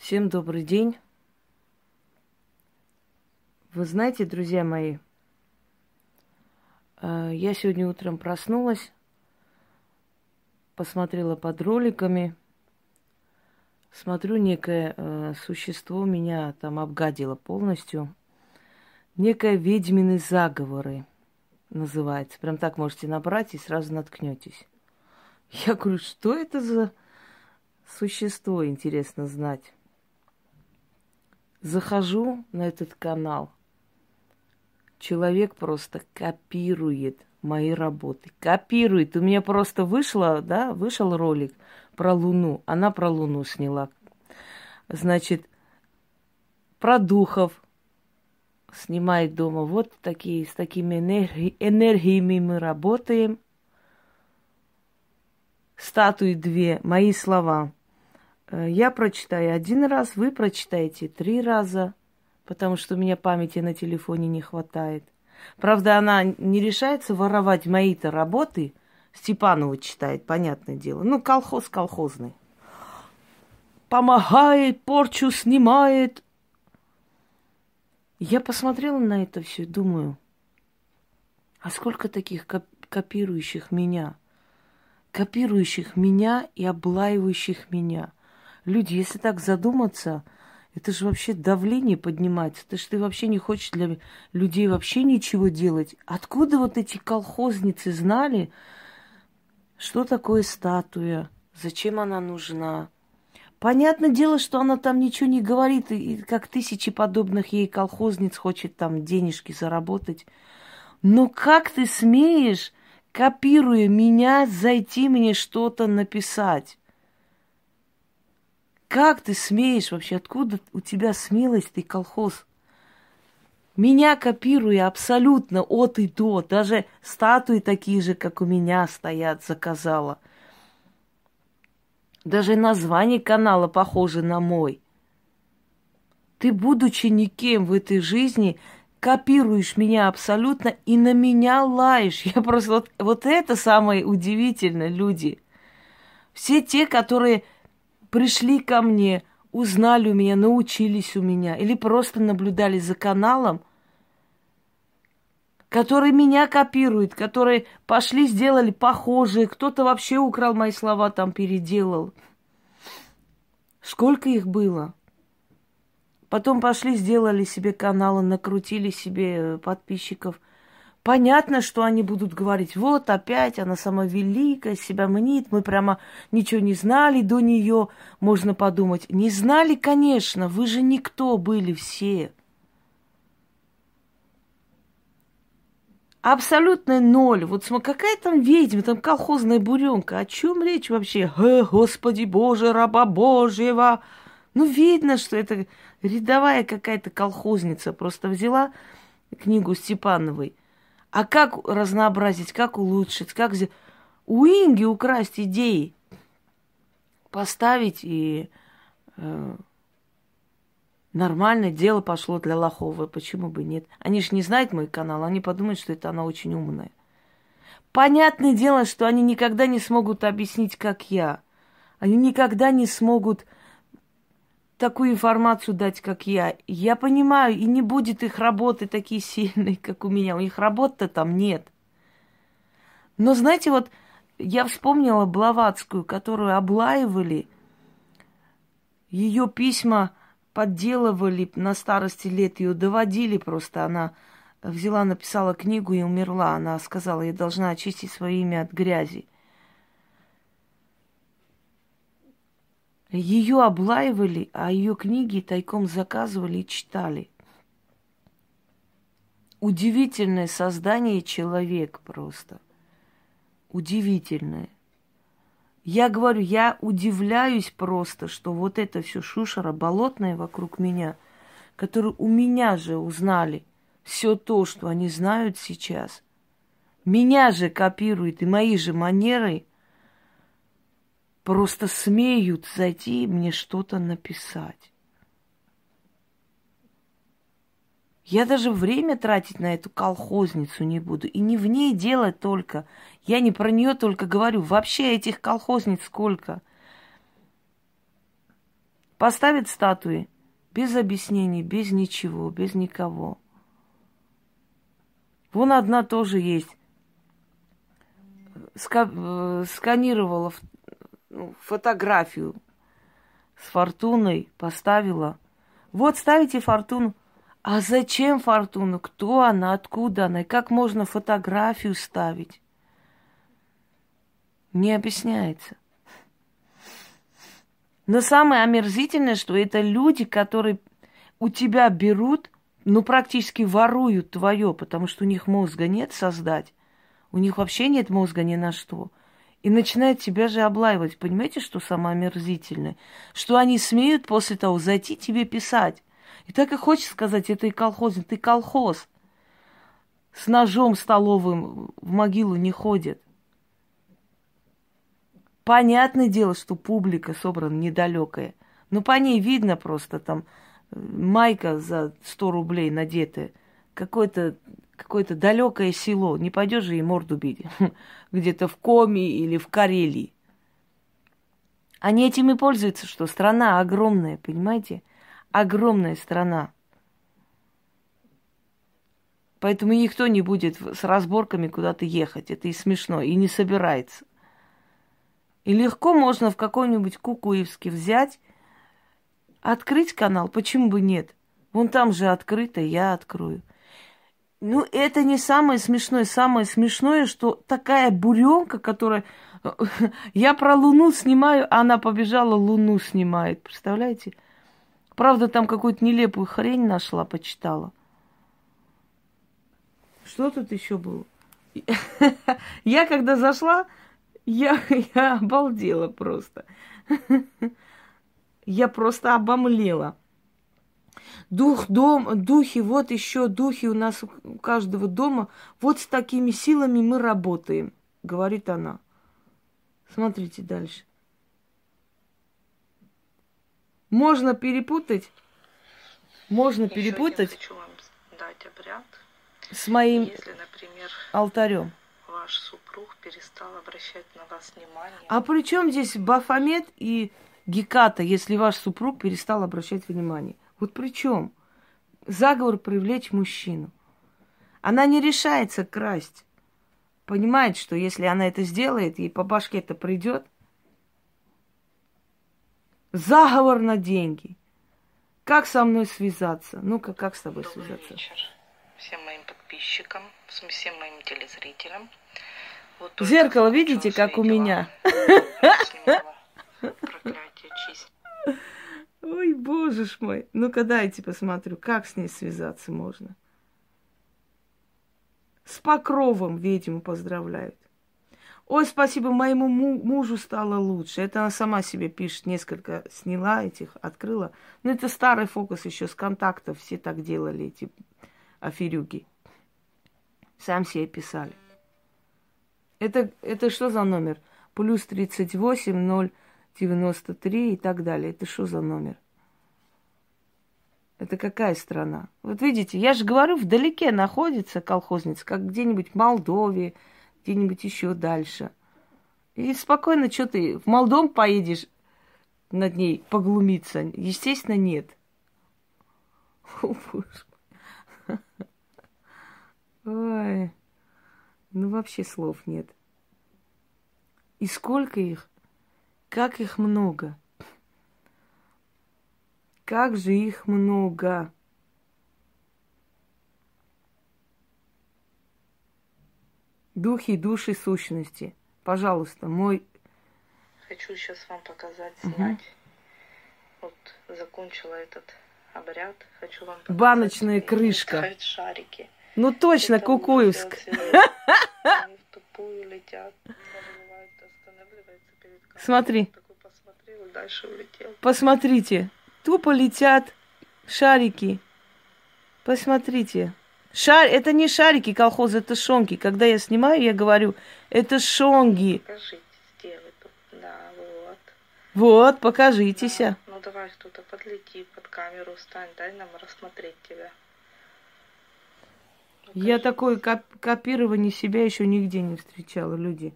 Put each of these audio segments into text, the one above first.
Всем добрый день. Вы знаете, друзья мои, э, я сегодня утром проснулась, посмотрела под роликами, смотрю, некое э, существо меня там обгадило полностью. Некое ведьмины заговоры называется. Прям так можете набрать и сразу наткнетесь. Я говорю, что это за существо, интересно знать. Захожу на этот канал. Человек просто копирует мои работы. Копирует. У меня просто вышло, да, вышел ролик про Луну. Она про Луну сняла. Значит, про духов снимает дома. Вот такие, с такими энерги, энергиями мы работаем. Статуи две, мои слова – я прочитаю один раз, вы прочитаете три раза, потому что у меня памяти на телефоне не хватает. Правда, она не решается воровать мои-то работы. Степанова читает, понятное дело. Ну, колхоз колхозный. Помогает, порчу снимает. Я посмотрела на это все и думаю, а сколько таких копирующих меня? Копирующих меня и облаивающих меня – Люди, если так задуматься, это же вообще давление поднимается. Это же ты вообще не хочешь для людей вообще ничего делать. Откуда вот эти колхозницы знали, что такое статуя, зачем она нужна? Понятное дело, что она там ничего не говорит, и как тысячи подобных ей колхозниц хочет там денежки заработать. Но как ты смеешь, копируя меня, зайти мне что-то написать? Как ты смеешь вообще? Откуда у тебя смелость, ты колхоз? Меня копируя абсолютно от и до. Даже статуи такие же, как у меня стоят, заказала. Даже название канала похоже на мой. Ты, будучи никем в этой жизни, копируешь меня абсолютно и на меня лаешь. Я просто... Вот, вот это самое удивительное, люди. Все те, которые пришли ко мне, узнали у меня, научились у меня, или просто наблюдали за каналом, которые меня копируют, которые пошли, сделали похожие, кто-то вообще украл мои слова, там переделал. Сколько их было? Потом пошли, сделали себе каналы, накрутили себе подписчиков – Понятно, что они будут говорить, вот опять она сама великая, себя мнит, мы прямо ничего не знали до нее, можно подумать. Не знали, конечно, вы же никто были все. Абсолютно ноль. Вот смотри, какая там ведьма, там колхозная буренка. О чем речь вообще? Э, Господи Боже, раба Божьего. Ну, видно, что это рядовая какая-то колхозница. Просто взяла книгу Степановой а как разнообразить, как улучшить, как у Инги украсть идеи, поставить и э, нормальное дело пошло для Лоховой. Почему бы нет? Они же не знают мой канал, они подумают, что это она очень умная. Понятное дело, что они никогда не смогут объяснить, как я. Они никогда не смогут такую информацию дать, как я. Я понимаю, и не будет их работы такие сильные, как у меня. У них работы там нет. Но знаете, вот я вспомнила Блаватскую, которую облаивали, ее письма подделывали на старости лет, ее доводили просто. Она взяла, написала книгу и умерла. Она сказала, я должна очистить свое имя от грязи. Ее облаивали, а ее книги тайком заказывали и читали. Удивительное создание человек просто. Удивительное. Я говорю, я удивляюсь просто, что вот это все шушера болотная вокруг меня, которые у меня же узнали все то, что они знают сейчас. Меня же копируют и мои же манеры – просто смеют зайти и мне что-то написать. Я даже время тратить на эту колхозницу не буду. И не в ней делать только. Я не про нее только говорю. Вообще этих колхозниц сколько. Поставят статуи без объяснений, без ничего, без никого. Вон одна тоже есть. Ска- э, сканировала фотографию с фортуной, поставила. Вот ставите фортуну. А зачем фортуну? Кто она? Откуда она? И как можно фотографию ставить? Не объясняется. Но самое омерзительное, что это люди, которые у тебя берут, ну, практически воруют твое, потому что у них мозга нет создать. У них вообще нет мозга ни на что. И начинают тебя же облаивать. Понимаете, что самое омерзительное? Что они смеют после того зайти тебе писать. И так и хочется сказать, это и колхозник, ты колхоз. С ножом столовым в могилу не ходит. Понятное дело, что публика собрана недалекая. Но по ней видно просто там э, майка за 100 рублей надетая. Какое-то какое-то далекое село. Не пойдешь же и морду бить. Где-то в Коми или в Карелии. Они этим и пользуются, что страна огромная, понимаете? Огромная страна. Поэтому никто не будет с разборками куда-то ехать. Это и смешно, и не собирается. И легко можно в какой-нибудь Кукуевске взять, открыть канал, почему бы нет? Вон там же открыто, я открою. Ну, это не самое смешное. Самое смешное, что такая буренка, которая... Я про Луну снимаю, а она побежала Луну снимает. Представляете? Правда, там какую-то нелепую хрень нашла, почитала. Что тут еще было? Я когда зашла, я, я обалдела просто. Я просто обомлела. Дух, дом, духи, вот еще духи у нас у каждого дома. Вот с такими силами мы работаем, говорит она. Смотрите дальше. Можно перепутать, можно еще перепутать с моим Если, например, алтарем ваш супруг перестал обращать на вас внимание. А при чем здесь Бафомет и Геката, если ваш супруг перестал обращать внимание? Вот при чем? Заговор привлечь мужчину. Она не решается красть. Понимает, что если она это сделает, ей по башке это придет. Заговор на деньги. Как со мной связаться? Ну-ка, как с тобой Добрый связаться? Вечер всем моим подписчикам, всем моим телезрителям. Вот Зеркало видите, как у меня? Ой, боже ж мой. Ну-ка дайте посмотрю, как с ней связаться можно. С покровом ведьму поздравляют. Ой, спасибо, моему мужу стало лучше. Это она сама себе пишет, несколько сняла этих, открыла. Ну, это старый фокус еще с контактов. Все так делали, эти аферюги. Сам себе писали. Это, это что за номер? Плюс 38, 0, 93 и так далее. Это что за номер? Это какая страна? Вот видите, я же говорю, вдалеке находится колхозница, как где-нибудь в Молдове, где-нибудь еще дальше. И спокойно, что ты, в Молдом поедешь над ней поглумиться? Естественно, нет. О, боже. Ой. Ну, вообще слов нет. И сколько их? Как их много? Как же их много? Духи, души, сущности. Пожалуйста, мой... Хочу сейчас вам показать, снять. Угу. Вот закончила этот обряд. Хочу вам показать. Баночная крышка. Шарики. Ну точно, Это Кукуевск. Смотри. Посмотрите. Тупо летят шарики. Посмотрите. Шар... Это не шарики колхоза, это шонги. Когда я снимаю, я говорю, это шонги. Покажите, сделай. Да, вот. Вот, покажитесь. Да. Ну давай кто-то подлети под камеру, встань, дай нам рассмотреть тебя. Я такое коп- копирование себя еще нигде не встречала, люди.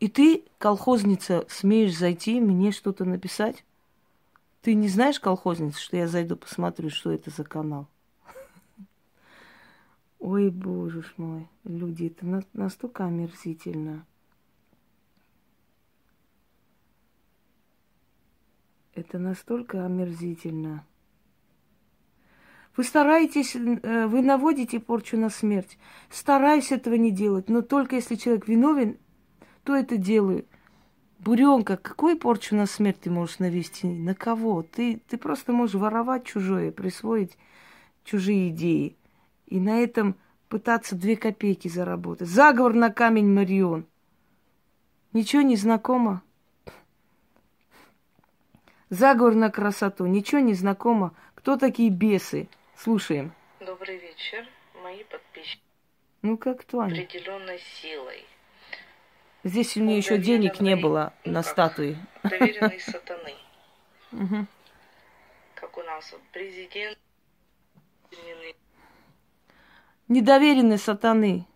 И ты, колхозница, смеешь зайти мне что-то написать? Ты не знаешь, колхозница, что я зайду посмотрю, что это за канал? Ой, боже мой, люди, это на- настолько омерзительно. Это настолько омерзительно. Вы стараетесь, э, вы наводите порчу на смерть. Стараюсь этого не делать, но только если человек виновен, то это делаю. Буренка, какую порчу на смерть ты можешь навести? На кого? Ты, ты просто можешь воровать чужое, присвоить чужие идеи. И на этом пытаться две копейки заработать. Заговор на камень Марион. Ничего не знакомо? Заговор на красоту. Ничего не знакомо? Кто такие бесы? Слушаем. Добрый вечер, мои подписчики. Ну как кто они? Определенной силой. Здесь у нее еще денег не было на статуи. Доверенной сатаны. Как у нас вот президент. доверенный Недоверенный сатаны.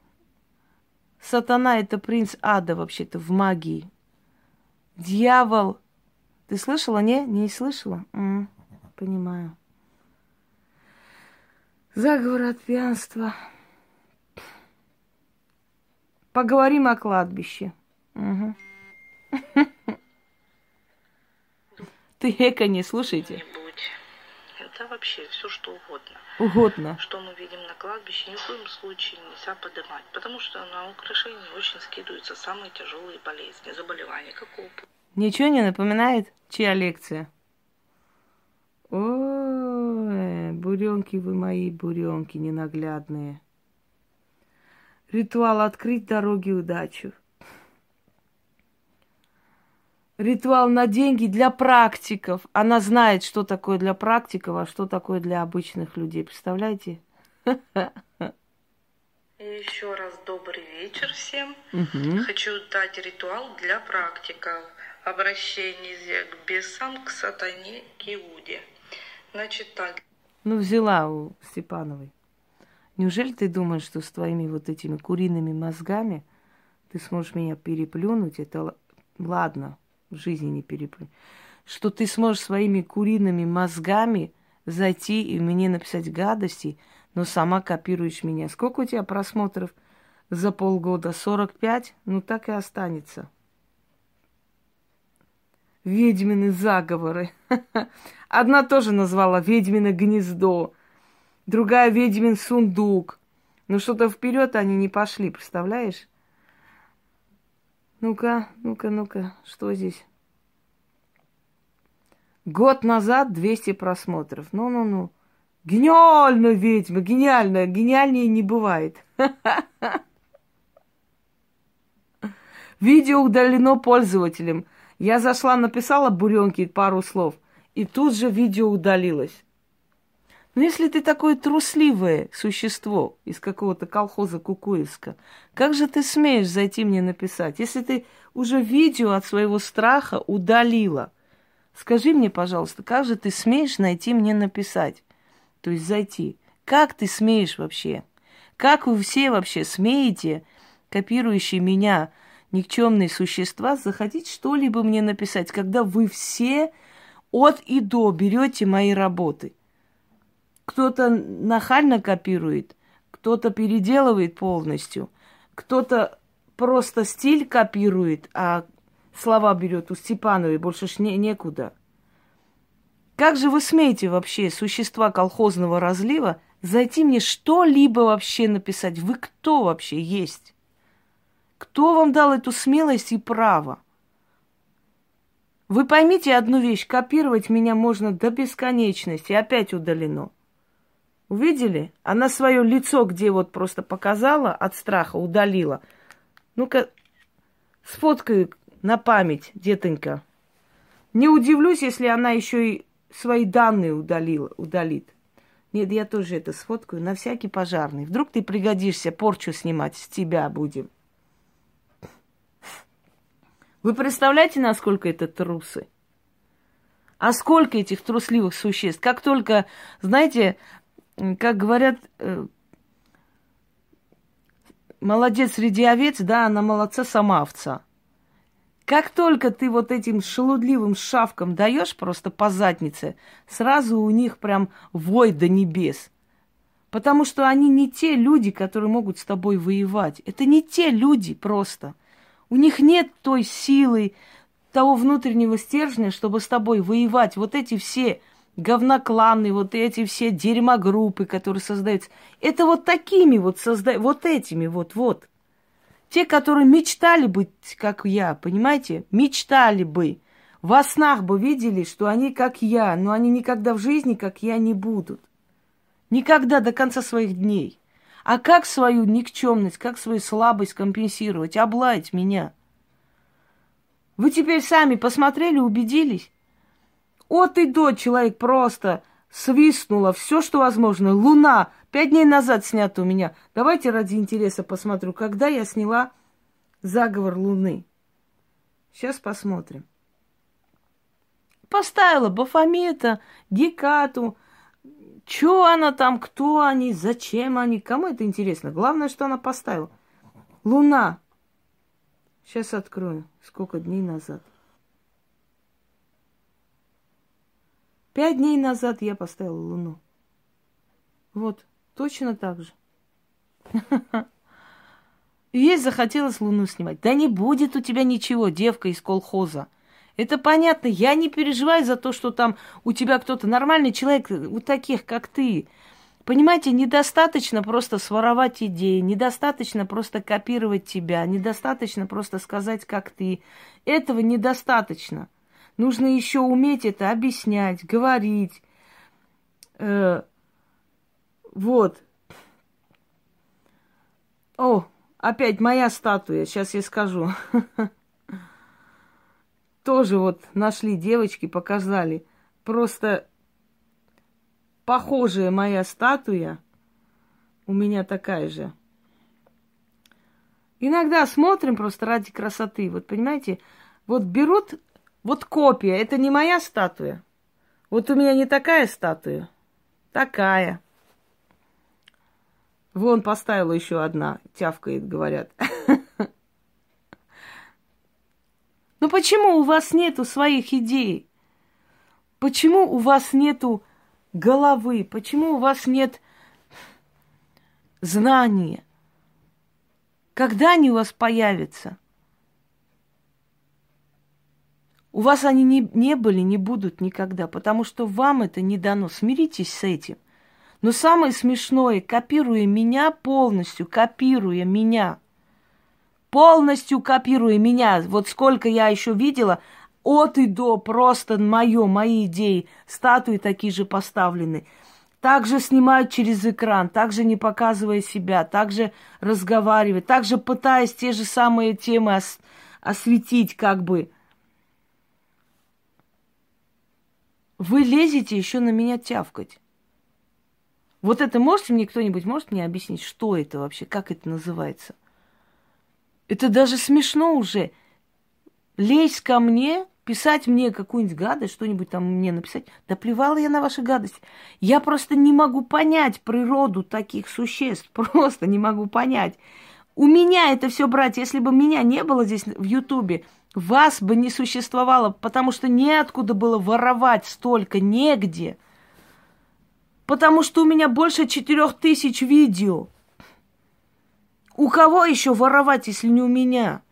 Сатана это принц ада вообще-то в магии. Дьявол. Ты слышала, не? Не слышала? Понимаю. Заговор от пьянства. Поговорим о кладбище. Мгм. Ты эко не слушайте. Это вообще все что угодно. Угодно. Что мы видим на кладбище, ни в коем случае нельзя поднимать. Потому что на украшения очень скидываются самые тяжелые болезни, заболевания, как опухоль. Ничего не напоминает? Чья лекция? Ой, буренки вы мои, буренки ненаглядные. Ритуал открыть дороги удачу. Ритуал на деньги для практиков. Она знает, что такое для практиков, а что такое для обычных людей. Представляете? И еще раз добрый вечер всем. Мгм. Хочу дать ритуал для практиков. Обращение к бесам, к сатане, к Иуде. Значит так, Ну, взяла у Степановой. Неужели ты думаешь, что с твоими вот этими куриными мозгами ты сможешь меня переплюнуть? Это ладно, в жизни не переплюнь. Что ты сможешь своими куриными мозгами зайти и мне написать гадости, но сама копируешь меня. Сколько у тебя просмотров за полгода? 45? Ну, так и останется. Ведьмины заговоры. Одна тоже назвала ведьмино гнездо, другая ведьмин сундук. Но что-то вперед они не пошли, представляешь? Ну-ка, ну-ка, ну-ка, что здесь? Год назад 200 просмотров. Ну-ну-ну. Гениальная ведьма, гениальная, гениальнее не бывает. Видео удалено пользователем. Я зашла, написала буренки пару слов, и тут же видео удалилось. Но если ты такое трусливое существо из какого-то колхоза Кукуевска, как же ты смеешь зайти мне написать, если ты уже видео от своего страха удалила? Скажи мне, пожалуйста, как же ты смеешь найти мне написать? То есть зайти. Как ты смеешь вообще? Как вы все вообще смеете, копирующие меня, никчемные существа, заходить что-либо мне написать, когда вы все от и до берете мои работы? Кто-то нахально копирует, кто-то переделывает полностью, кто-то просто стиль копирует, а слова берет у Степановой, больше ж не, некуда. Как же вы смеете вообще, существа колхозного разлива, зайти мне что-либо вообще написать? Вы кто вообще есть? Кто вам дал эту смелость и право? Вы поймите одну вещь, копировать меня можно до бесконечности, опять удалено. Увидели? Она свое лицо, где вот просто показала от страха, удалила. Ну-ка, сфоткаю на память, детонька. Не удивлюсь, если она еще и свои данные удалила, удалит. Нет, я тоже это сфоткаю на всякий пожарный. Вдруг ты пригодишься, порчу снимать с тебя будем. Вы представляете, насколько это трусы? А сколько этих трусливых существ? Как только, знаете, как говорят, э, молодец среди овец, да, она молодца сама овца. Как только ты вот этим шелудливым шавкам даешь просто по заднице, сразу у них прям вой до небес. Потому что они не те люди, которые могут с тобой воевать. Это не те люди просто. У них нет той силы, того внутреннего стержня, чтобы с тобой воевать. Вот эти все говнокланы, вот эти все дерьмогруппы, которые создаются. Это вот такими вот создают, вот этими вот-вот. Те, которые мечтали быть, как я, понимаете? Мечтали бы. Во снах бы видели, что они как я, но они никогда в жизни, как я, не будут. Никогда до конца своих дней. А как свою никчемность, как свою слабость компенсировать, облаять меня? Вы теперь сами посмотрели, убедились? От и до человек просто свистнула все, что возможно. Луна пять дней назад снята у меня. Давайте ради интереса посмотрю, когда я сняла заговор Луны. Сейчас посмотрим. Поставила Бафомета, Гекату. Что она там, кто они, зачем они, кому это интересно. Главное, что она поставила. Луна. Сейчас открою. Сколько дней назад. Пять дней назад я поставила Луну. Вот, точно так же. Ей захотелось Луну снимать. Да не будет у тебя ничего, девка из колхоза. Это понятно. Я не переживаю за то, что там у тебя кто-то нормальный человек, у таких, как ты. Понимаете, недостаточно просто своровать идеи, недостаточно просто копировать тебя, недостаточно просто сказать, как ты. Этого недостаточно. Нужно еще уметь это объяснять, говорить. Э, вот. О, опять моя статуя, сейчас я скажу. Тоже вот нашли девочки, показали. Просто похожая моя статуя, у меня такая же. Иногда смотрим просто ради красоты. Вот понимаете, вот берут вот копия, это не моя статуя. Вот у меня не такая статуя, такая. Вон поставила еще одна, тявкает, говорят. Ну почему у вас нету своих идей? Почему у вас нету головы? Почему у вас нет знания? Когда они у вас появятся? У вас они не, не были, не будут никогда, потому что вам это не дано. Смиритесь с этим. Но самое смешное, копируя меня полностью, копируя меня, полностью копируя меня, вот сколько я еще видела, от и до просто мое, мои идеи, статуи такие же поставлены. Также снимают через экран, также не показывая себя, также разговаривать, также пытаясь те же самые темы ос- осветить как бы – Вы лезете еще на меня тявкать. Вот это можете мне кто-нибудь может мне объяснить, что это вообще, как это называется? Это даже смешно уже. Лезть ко мне, писать мне какую-нибудь гадость, что-нибудь там мне написать. Да плевала я на ваши гадости. Я просто не могу понять природу таких существ. Просто не могу понять. У меня это все брать, если бы меня не было здесь в Ютубе, вас бы не существовало, потому что неоткуда было воровать столько, негде. Потому что у меня больше четырех тысяч видео. У кого еще воровать, если не у меня?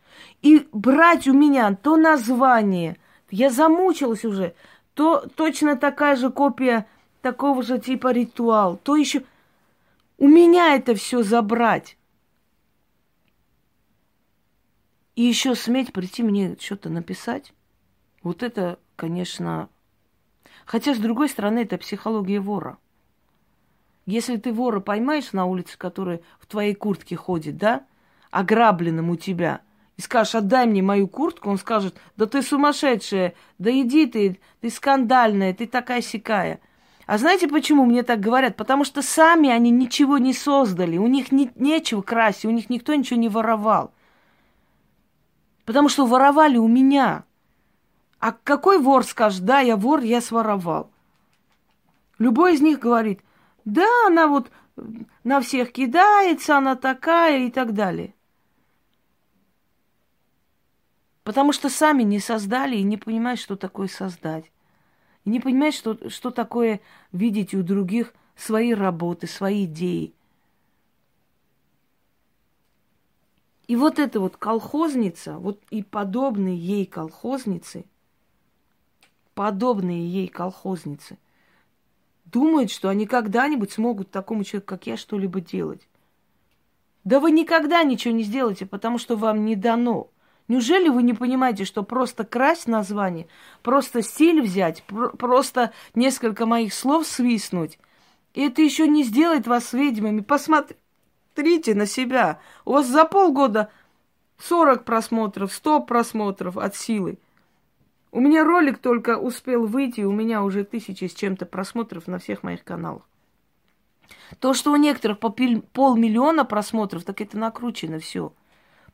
И брать у меня то название, я замучилась уже, то точно такая же копия такого же типа ритуал, то еще у меня это все забрать. И еще сметь прийти мне что-то написать. Вот это, конечно... Хотя, с другой стороны, это психология вора. Если ты вора поймаешь на улице, который в твоей куртке ходит, да, ограбленным у тебя, и скажешь, отдай мне мою куртку, он скажет, да ты сумасшедшая, да иди ты, ты скандальная, ты такая сякая. А знаете, почему мне так говорят? Потому что сами они ничего не создали, у них не, нечего красть, у них никто ничего не воровал. Потому что воровали у меня. А какой вор скажет, да, я вор, я своровал. Любой из них говорит, да, она вот на всех кидается, она такая и так далее. Потому что сами не создали и не понимают, что такое создать. И не понимают, что, что такое видеть у других свои работы, свои идеи. И вот эта вот колхозница, вот и подобные ей колхозницы, подобные ей колхозницы, думают, что они когда-нибудь смогут такому человеку, как я, что-либо делать. Да вы никогда ничего не сделаете, потому что вам не дано. Неужели вы не понимаете, что просто красть название, просто стиль взять, пр- просто несколько моих слов свистнуть, и это еще не сделает вас ведьмами? Посмотрите на себя. У вас за полгода 40 просмотров, 100 просмотров от силы. У меня ролик только успел выйти, у меня уже тысячи с чем-то просмотров на всех моих каналах. То, что у некоторых по полмиллиона просмотров, так это накручено все.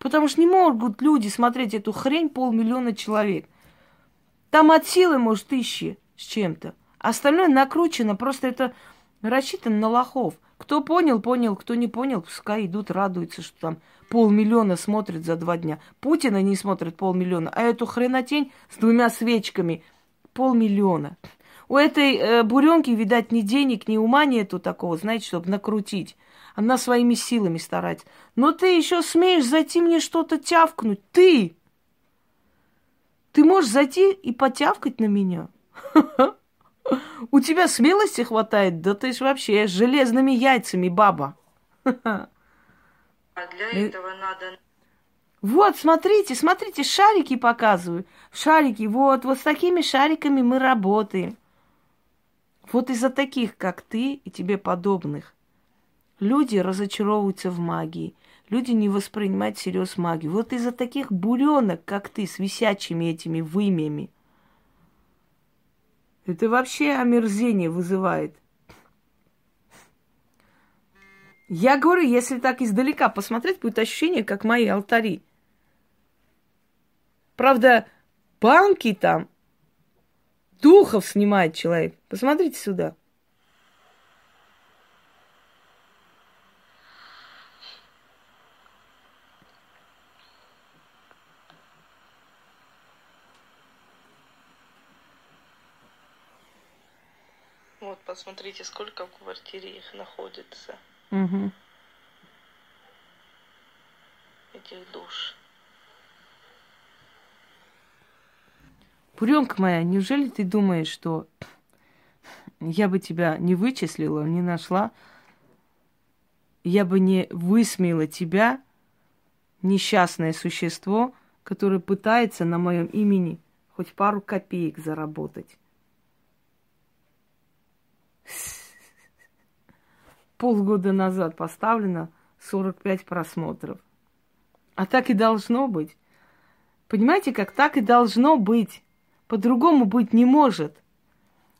Потому что не могут люди смотреть эту хрень полмиллиона человек. Там от силы, может, тысячи с чем-то. Остальное накручено, просто это рассчитано на лохов. Кто понял, понял, кто не понял, пускай идут, радуются, что там полмиллиона смотрят за два дня. Путина не смотрит полмиллиона, а эту хренотень с двумя свечками полмиллиона. У этой э, буренки, видать, ни денег, ни ума нету такого, знаете, чтобы накрутить. Она своими силами старается. Но ты еще смеешь зайти мне что-то тявкнуть. Ты! Ты можешь зайти и потявкать на меня? У тебя смелости хватает? Да ты ж вообще с железными яйцами, баба. А для этого надо... Вот, смотрите, смотрите, шарики показываю. Шарики, вот, вот с такими шариками мы работаем. Вот из-за таких, как ты и тебе подобных, люди разочаровываются в магии. Люди не воспринимают всерьез магию. Вот из-за таких буренок, как ты, с висячими этими вымями. Это вообще омерзение вызывает. Я говорю, если так издалека посмотреть, будет ощущение, как мои алтари. Правда, банки там Духов снимает человек. Посмотрите сюда. Вот, посмотрите, сколько в квартире их находится. Угу. Этих душ. Буренка моя, неужели ты думаешь, что я бы тебя не вычислила, не нашла, я бы не высмеяла тебя, несчастное существо, которое пытается на моем имени хоть пару копеек заработать? Полгода назад поставлено 45 просмотров. А так и должно быть. Понимаете, как так и должно быть. По-другому быть не может.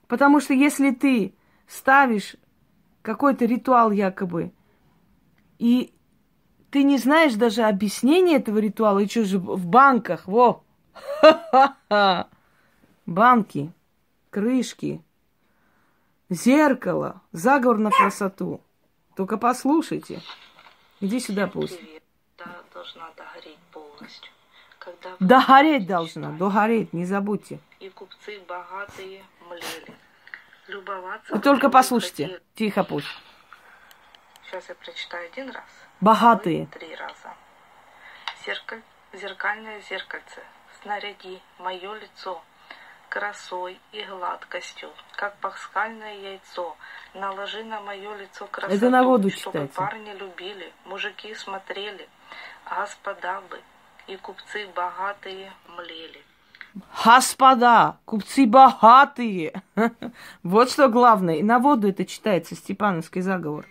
Потому что если ты ставишь какой-то ритуал якобы, и ты не знаешь даже объяснения этого ритуала, и что же в банках, во, банки, крышки, зеркало, заговор на красоту. Только послушайте. Иди сюда, пусть. Да, должна догореть полностью. Когда Догореть должна, догореть, не забудьте. И купцы богатые млели. Любоваться... Вы только послушайте. хотели. Тихо пусть. Сейчас я прочитаю один раз. Богатые. Три раза. Зеркаль... Зеркальное зеркальце. Снаряди мое лицо красой и гладкостью, как пасхальное яйцо. Наложи на мое лицо красоту, Это на воду чтобы читайте. парни любили, мужики смотрели, господа бы и купцы богатые млели. Господа, купцы богатые. Вот что главное. И на воду это читается, Степановский заговор.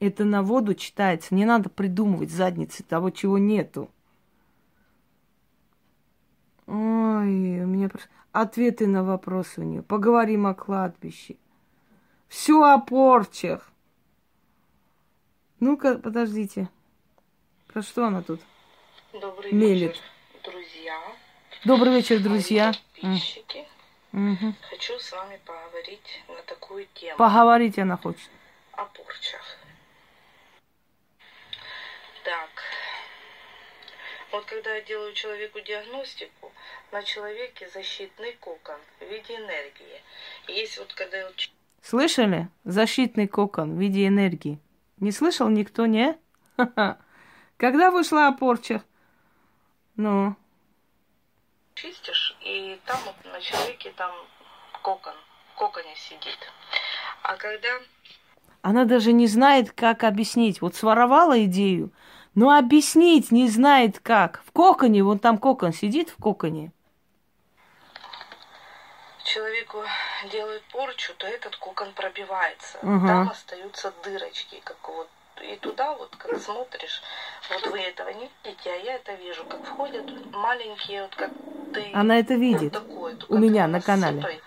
Это на воду читается. Не надо придумывать задницы того, чего нету. Ой, у меня просто... Ответы на вопросы у нее. Поговорим о кладбище. Все о порчах. Ну-ка, подождите. Про что она тут? Добрый Мелет. вечер, друзья. Добрый вечер, друзья. Подписчики. мгм. Хочу с вами поговорить на такую тему. Поговорить она хочет. о порчах. Так. Вот когда я делаю человеку диагностику, на человеке защитный кокон в виде энергии. Есть вот когда я Слышали? Защитный кокон в виде энергии. Не слышал никто, не? Когда вышла порча? Ну. Чистишь, и там вот на человеке там кокон, в коконе сидит. А когда... Она даже не знает, как объяснить. Вот своровала идею, но объяснить не знает как. В коконе, вон там кокон сидит в коконе. Человеку делают порчу, то этот кокон пробивается. Угу. Там остаются дырочки, как вот и туда вот, как смотришь, вот вы этого не видите, а я это вижу, как входят маленькие, вот как ты. Она это видит. Вот такой, У меня на канале.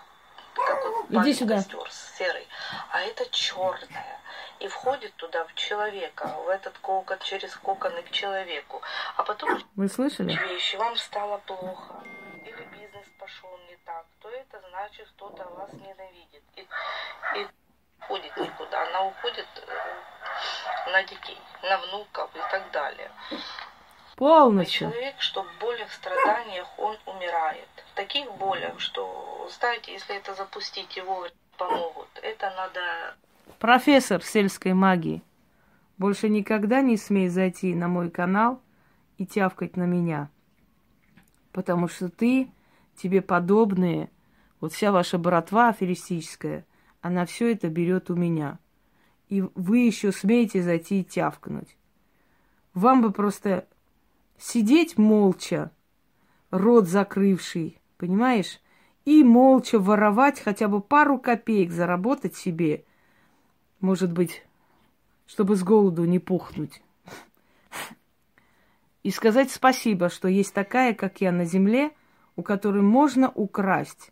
Вот Иди сюда. Костер, серый. А это черное. И входит туда в человека, в этот кокон, через коконы к человеку. А потом... Вы слышали? Вещи, вам стало плохо. Или бизнес пошел не так. То это значит, кто-то вас ненавидит. И, и уходит никуда. Она уходит э, на детей, на внуков и так далее. Полностью. И человек, что в болях, страданиях, он умирает. В таких болях, что, знаете, если это запустить его помогут, это надо... Профессор сельской магии, больше никогда не смей зайти на мой канал и тявкать на меня. Потому что ты, тебе подобные, вот вся ваша братва аферистическая – она все это берет у меня. И вы еще смеете зайти и тявкнуть. Вам бы просто сидеть молча, рот закрывший, понимаешь, и молча воровать хотя бы пару копеек, заработать себе, может быть, чтобы с голоду не пухнуть. И сказать спасибо, что есть такая, как я на земле, у которой можно украсть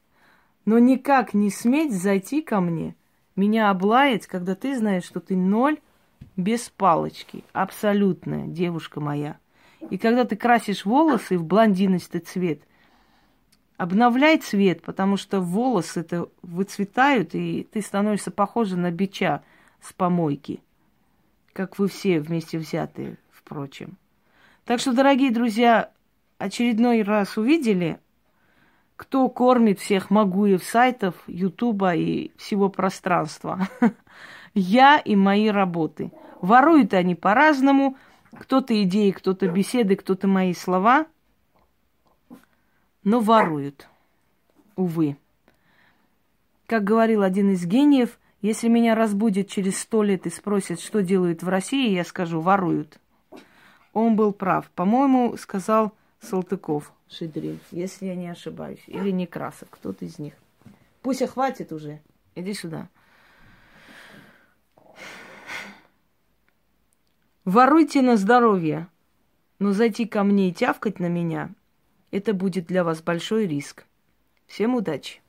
но никак не сметь зайти ко мне, меня облаять, когда ты знаешь, что ты ноль без палочки. Абсолютная девушка моя. И когда ты красишь волосы в блондинистый цвет, обновляй цвет, потому что волосы это выцветают, и ты становишься похожа на бича с помойки. Как вы все вместе взятые, впрочем. Так что, дорогие друзья, очередной раз увидели, кто кормит всех могуев сайтов, Ютуба и всего пространства? Я и мои работы. Воруют они по-разному. Кто-то идеи, кто-то беседы, кто-то мои слова. Но воруют. Увы. Как говорил один из гениев, если меня разбудят через сто лет и спросят, что делают в России, я скажу, воруют. Он был прав. По-моему, сказал Салтыков. Шидрин, если я не ошибаюсь. Или Некрасов, кто-то из них. Пусть хватит уже. Иди сюда. Воруйте на здоровье, но зайти ко мне и тявкать на меня, это будет для вас большой риск. Всем удачи!